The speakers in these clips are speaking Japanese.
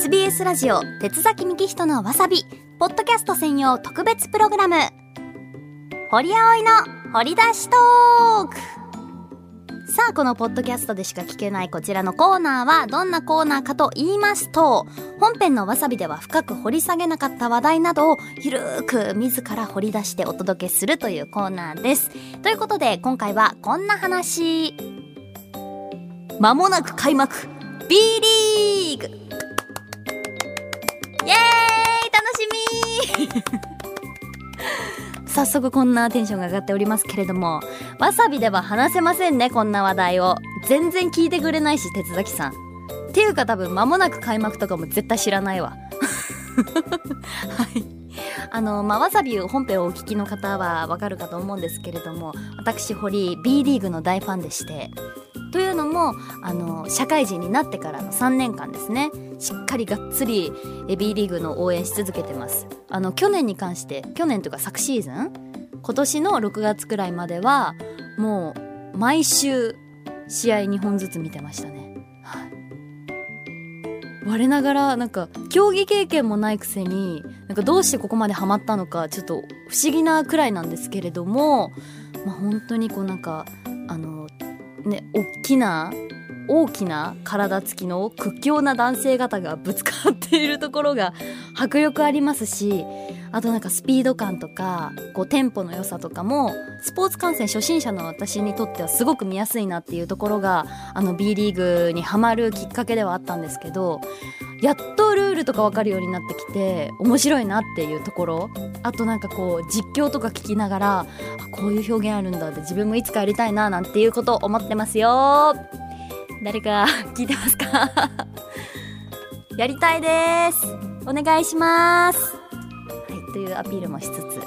SBS ラジオ鉄崎幹人のわさびポッドキャスト専用特別プログラム。堀葵の掘り出しトーク。さあこのポッドキャストでしか聞けないこちらのコーナーはどんなコーナーかと言いますと本編のわさびでは深く掘り下げなかった話題などをゆるーく自ら掘り出してお届けするというコーナーです。ということで今回はこんな話。まもなく開幕。B リーグ。早速こんなテンションが上がっておりますけれどもわさびでは話せませんねこんな話題を。全然聞いてくれないし鉄崎さん。っていうか多分間もなく開幕とかも絶対知らないわ。はい。あの、まあ、わさび本編をお聞きの方はわかるかと思うんですけれども私堀 B リーグの大ファンでして。というのもあの社会人になってからの3年間ですね。しっかりがっつり B リーグの応援し続けてます。あの去年に関して去年というか昨シーズン今年の6月くらいまではもう毎週試合2本ずつ見てましたね。はい。我ながらなんか競技経験もないくせになんかどうしてここまでハマったのかちょっと不思議なくらいなんですけれどもまあ本当にこうなんかあのね大きな大きな体つきの屈強な男性方がぶつかっているところが迫力ありますしあとなんかスピード感とかこうテンポの良さとかもスポーツ観戦初心者の私にとってはすごく見やすいなっていうところがあの B リーグにハマるきっかけではあったんですけどやっとルールとか分かるようになってきて面白いなっていうところあとなんかこう実況とか聞きながらこういう表現あるんだって自分もいつかやりたいななんていうことを思ってますよ。誰か聞いてますか？やりたいです。お願いします。はいというアピールもしつつ。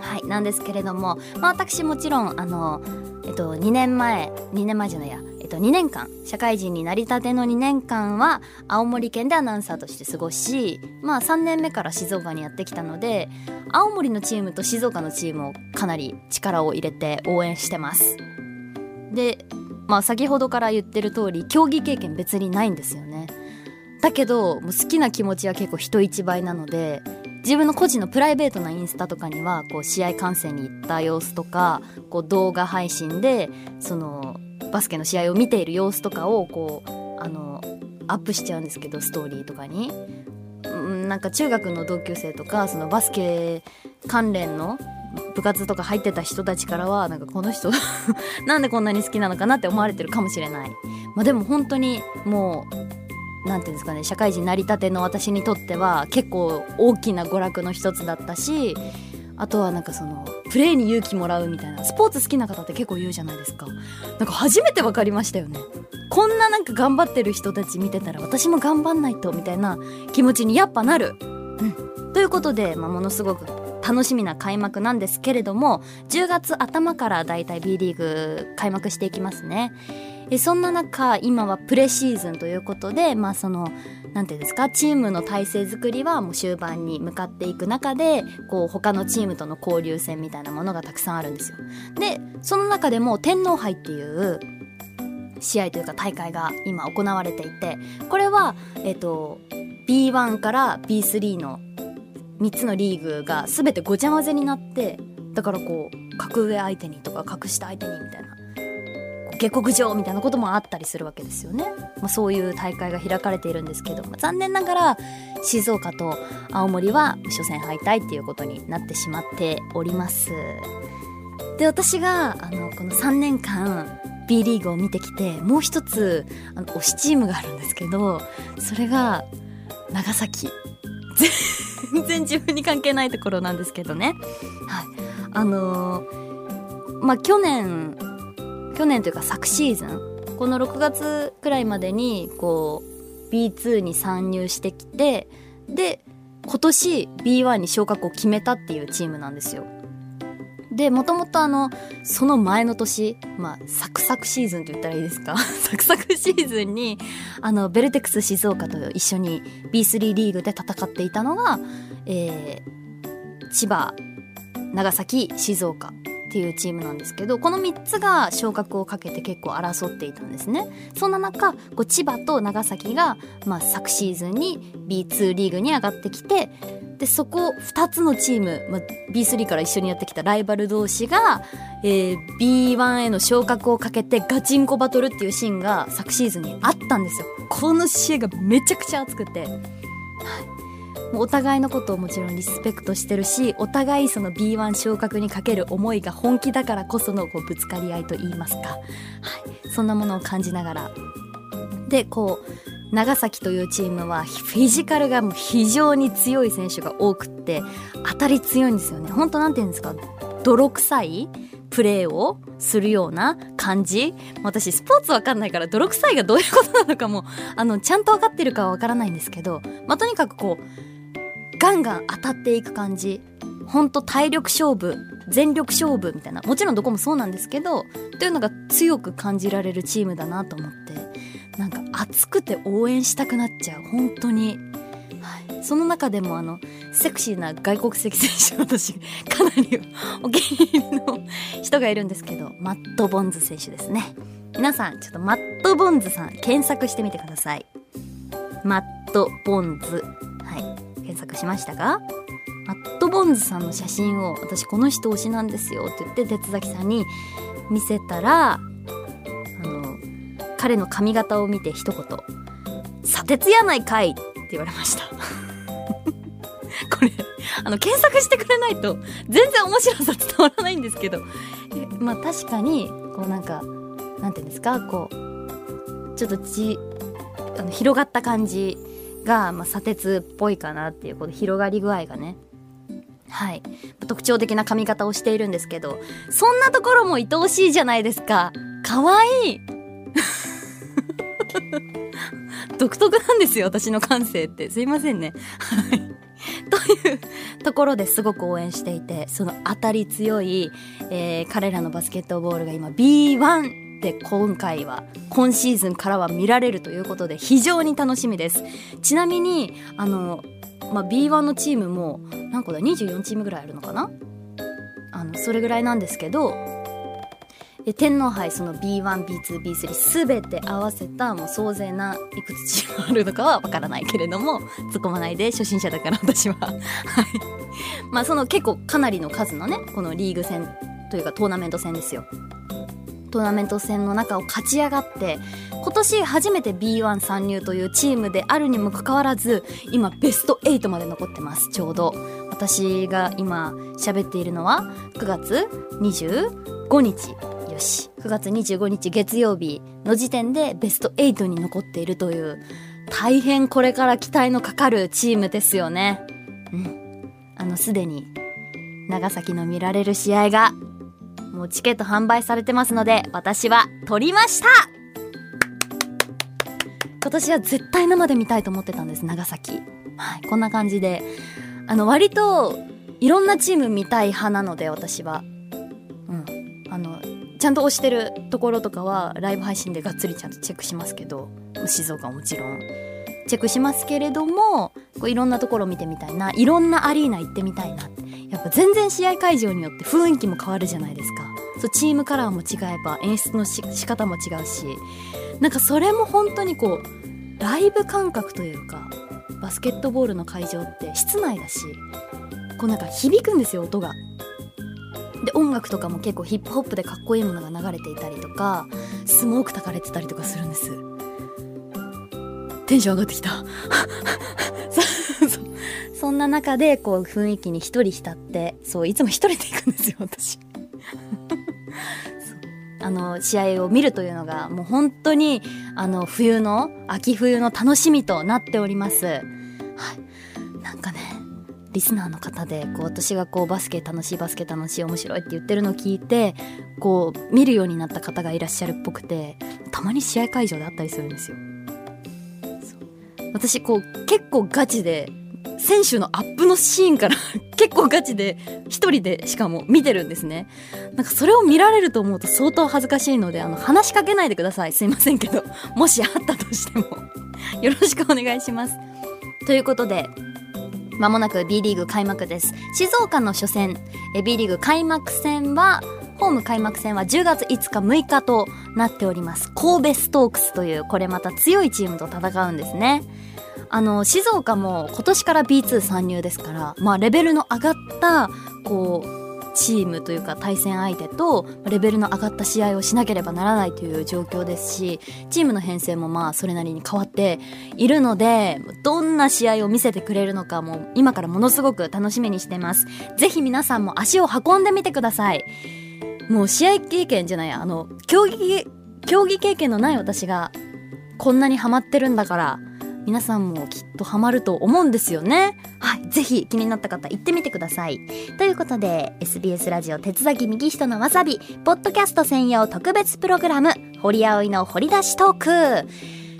はいなんですけれども、まあ、私もちろんあのえっと2年前2年前じゃないや。えっと、2年間社会人になりたての2年間は青森県でアナウンサーとして過ごし、まあ、3年目から静岡にやってきたので青森のチームと静岡のチームをかなり力を入れて応援してます。でまあ先ほどから言ってる通り競技経験別にないんですよねだけどもう好きな気持ちは結構人一倍なので自分の個人のプライベートなインスタとかにはこう試合観戦に行った様子とかこう動画配信でそのバスケの試合を見ている様子とかをこうあのアップしちゃうんですけどストーリーとかに。なんか中学の同級生とかそのバスケ関連の部活とか入ってた人たちからはなんかこの人 なんでこんなに好きなのかなって思われてるかもしれない、まあ、でも本当にもう何て言うんですかね社会人成り立ての私にとっては結構大きな娯楽の一つだったしあとはなんかそのプレーに勇気もらうみたいなスポーツ好きな方って結構言うじゃないですか。なんか初めて分かりましたよね。こんななんか頑張ってる人たち見てたら私も頑張んないとみたいな気持ちにやっぱなる、うん、ということで、まあ、ものすごく楽しみな開幕なんですけれども10月頭からだいたい B リーグ開幕していきますね。そんな中今はプレシーズンということでまあその何ていうんですかチームの体制作りはもう終盤に向かっていく中でこう他のチームとの交流戦みたいなものがたくさんあるんですよ。でその中でも天皇杯っていう試合というか大会が今行われていてこれは、えっと B1 から B3 の3つのリーグが全てごちゃ混ぜになってだからこう格上相手にとか格下相手にみたいな下克上みたいなこともあったりするわけですよね、まあ、そういう大会が開かれているんですけど、残念ながら静岡と青森は初戦敗退っていうことになってしまっております。で私があのこの3年間 B リーグを見てきてもう一つあの推しチームがあるんですけどそれが長崎。全然自分に関係ないところなんですけどね。はい。あのー、まあ、去年、去年というか昨シーズン、この6月くらいまでに、こう、B2 に参入してきて、で、今年 B1 に昇格を決めたっていうチームなんですよ。で、もともとあの、その前の年、まあ、サクサクシーズンと言ったらいいですか？サクサクシーズンに、あの、ベルテックス静岡と一緒に B3 リーグで戦っていたのが、えー、千葉、長崎、静岡ってっていうチームなんですけどこの3つが昇格をかけて結構争っていたんですね。そんな中こう千葉と長崎が、まあ、昨シーズンに B2 リーグに上がってきてでそこ2つのチーム、まあ、B3 から一緒にやってきたライバル同士が、えー、B1 への昇格をかけてガチンコバトルっていうシーンが昨シーズンにあったんですよ。この試合がめちゃくちゃ熱くて、はい、もうお互いのことをもちろんリスペクトしてるしお互いその B1 昇格にかける思いが本気だからこそのこうぶつかり合いと言いますか、はい、そんなものを感じながら。でこう長崎というチームはフィジカルが非常に強い選手が多くって当たり強いんですよね。本当なんて言うんですか？泥臭いプレーをするような感じ？私スポーツわかんないから泥臭いがどういうことなのかもあのちゃんとわかってるかはわからないんですけど、まあ、とにかくこうガンガン当たっていく感じ。ほんと体力勝負全力勝負みたいな。もちろんどこもそうなんですけどというのが強く感じられるチームだなと思って。なんか熱くて応援したくなっちゃう。本当に。はい、その中でもあのセクシーな外国籍選手私かなりお気に入りの人がいるんですけどマット・ボンズ選手ですね。皆さんちょっとマット・ボンズさん検索してみてください。マット・ボンズ。はい。検索しましたがマット・ボンズさんの写真を私この人推しなんですよって言って鉄崎さんに見せたら彼の髪型を見て一言「砂鉄やないかい!」って言われました。これあの検索してくれないと全然面白さ伝わらないんですけど。まあ確かにこうなんかなんていうんですかこうちょっとちあの広がった感じが、まあ、砂鉄っぽいかなっていうこの広がり具合がね。はい。特徴的な髪型をしているんですけどそんなところも愛おしいじゃないですか。かわいい。独特なんですよ、私の感性って。すいませんね。はい。というところですごく応援していて、その当たり強い、えー、彼らのバスケットボールが今 B1 で今回は、今シーズンからは見られるということで非常に楽しみです。ちなみに、あの、まあ、B1 のチームも何個だ ?24 チームぐらいあるのかな？あの、それぐらいなんですけど、で天皇杯その B1B2B3 全て合わせたもう総勢ないくつチームあるのかはわからないけれども 突っ込まないで初心者だから私は。はい。まあその結構かなりの数のねこのリーグ戦というかトーナメント戦ですよ。トーナメント戦の中を勝ち上がって今年初めて B1 参入というチームであるにもかかわらず今ベスト8まで残ってます。ちょうど。私が今喋っているのは9月25日。よし。9月25日月曜日の時点でベスト8に残っているという大変これから期待のかかるチームですよね。うん。あのすでに長崎の見られる試合がもうチケット販売されてますので私は取りました。今年は絶対生で見たいと思ってたんです長崎。はいこんな感じで。あの割といろんなチーム見たい派なので私は。ちゃんと推してるところとかはライブ配信でがっつりちゃんとチェックしますけど静岡はもちろん。チェックしますけれどもこういろんなところ見てみたいないろんなアリーナ行ってみたいな。やっぱ全然試合会場によって雰囲気も変わるじゃないですか。そうチームカラーも違えば演出のし仕方も違うし。なんかそれも本当にこうライブ感覚というかバスケットボールの会場って室内だしこうなんか響くんですよ音が。で音楽とかも結構ヒップホップでかっこいいものが流れていたりとかスモーク焚かれてたりとかするんです。テンション上がってきた。そ そんな中でこう雰囲気に一人浸ってそういつも一人で行くんですよ私。あの試合を見るというのがもう本当にあの冬の秋冬の楽しみとなっております。はい、なんかねリスナーの方でこう私がこうバスケ楽しいバスケ楽しい面白いって言ってるのを聞いてこう見るようになった方がいらっしゃるっぽくてたまに試合会場であったりするんですよ。私こう結構ガチで選手のアップのシーンから 結構ガチで一人でしかも見てるんですね。なんかそれを見られると思うと相当恥ずかしいのであの話しかけないでください。すいませんけどもしあったとしてもよろしくお願いします。ということでまもなく B リーグ開幕です。静岡の初戦、B リーグ開幕戦はホーム開幕戦は10月5日6日となっております神戸ストークスというこれまた強いチームと戦うんですねあの静岡も今年から B2 参入ですからまあレベルの上がったこうチームというか対戦相手とレベルの上がった試合をしなければならないという状況ですしチームの編成もまあそれなりに変わっているのでどんな試合を見せてくれるのかも今からものすごく楽しみにしてます。ぜひ皆さんも足を運んでみてください。もう試合経験じゃないあの競技競技経験のない私がこんなにハマってるんだから皆さんもきっとハマると思うんですよね。はい。ぜひ気になった方行ってみてください。ということで、SBS ラジオ鉄崎右人のわさび、ポッドキャスト専用特別プログラム、堀葵の掘り出しトーク。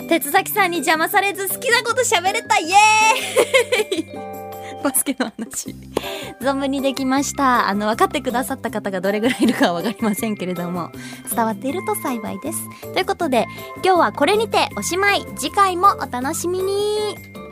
鉄崎さんに邪魔されず好きなこと喋れたイエーイバスケの話存分にできました。あの分かってくださった方がどれぐらいいるかは分かりませんけれども伝わっていると幸いです。ということで今日はこれにておしまい。次回もお楽しみに。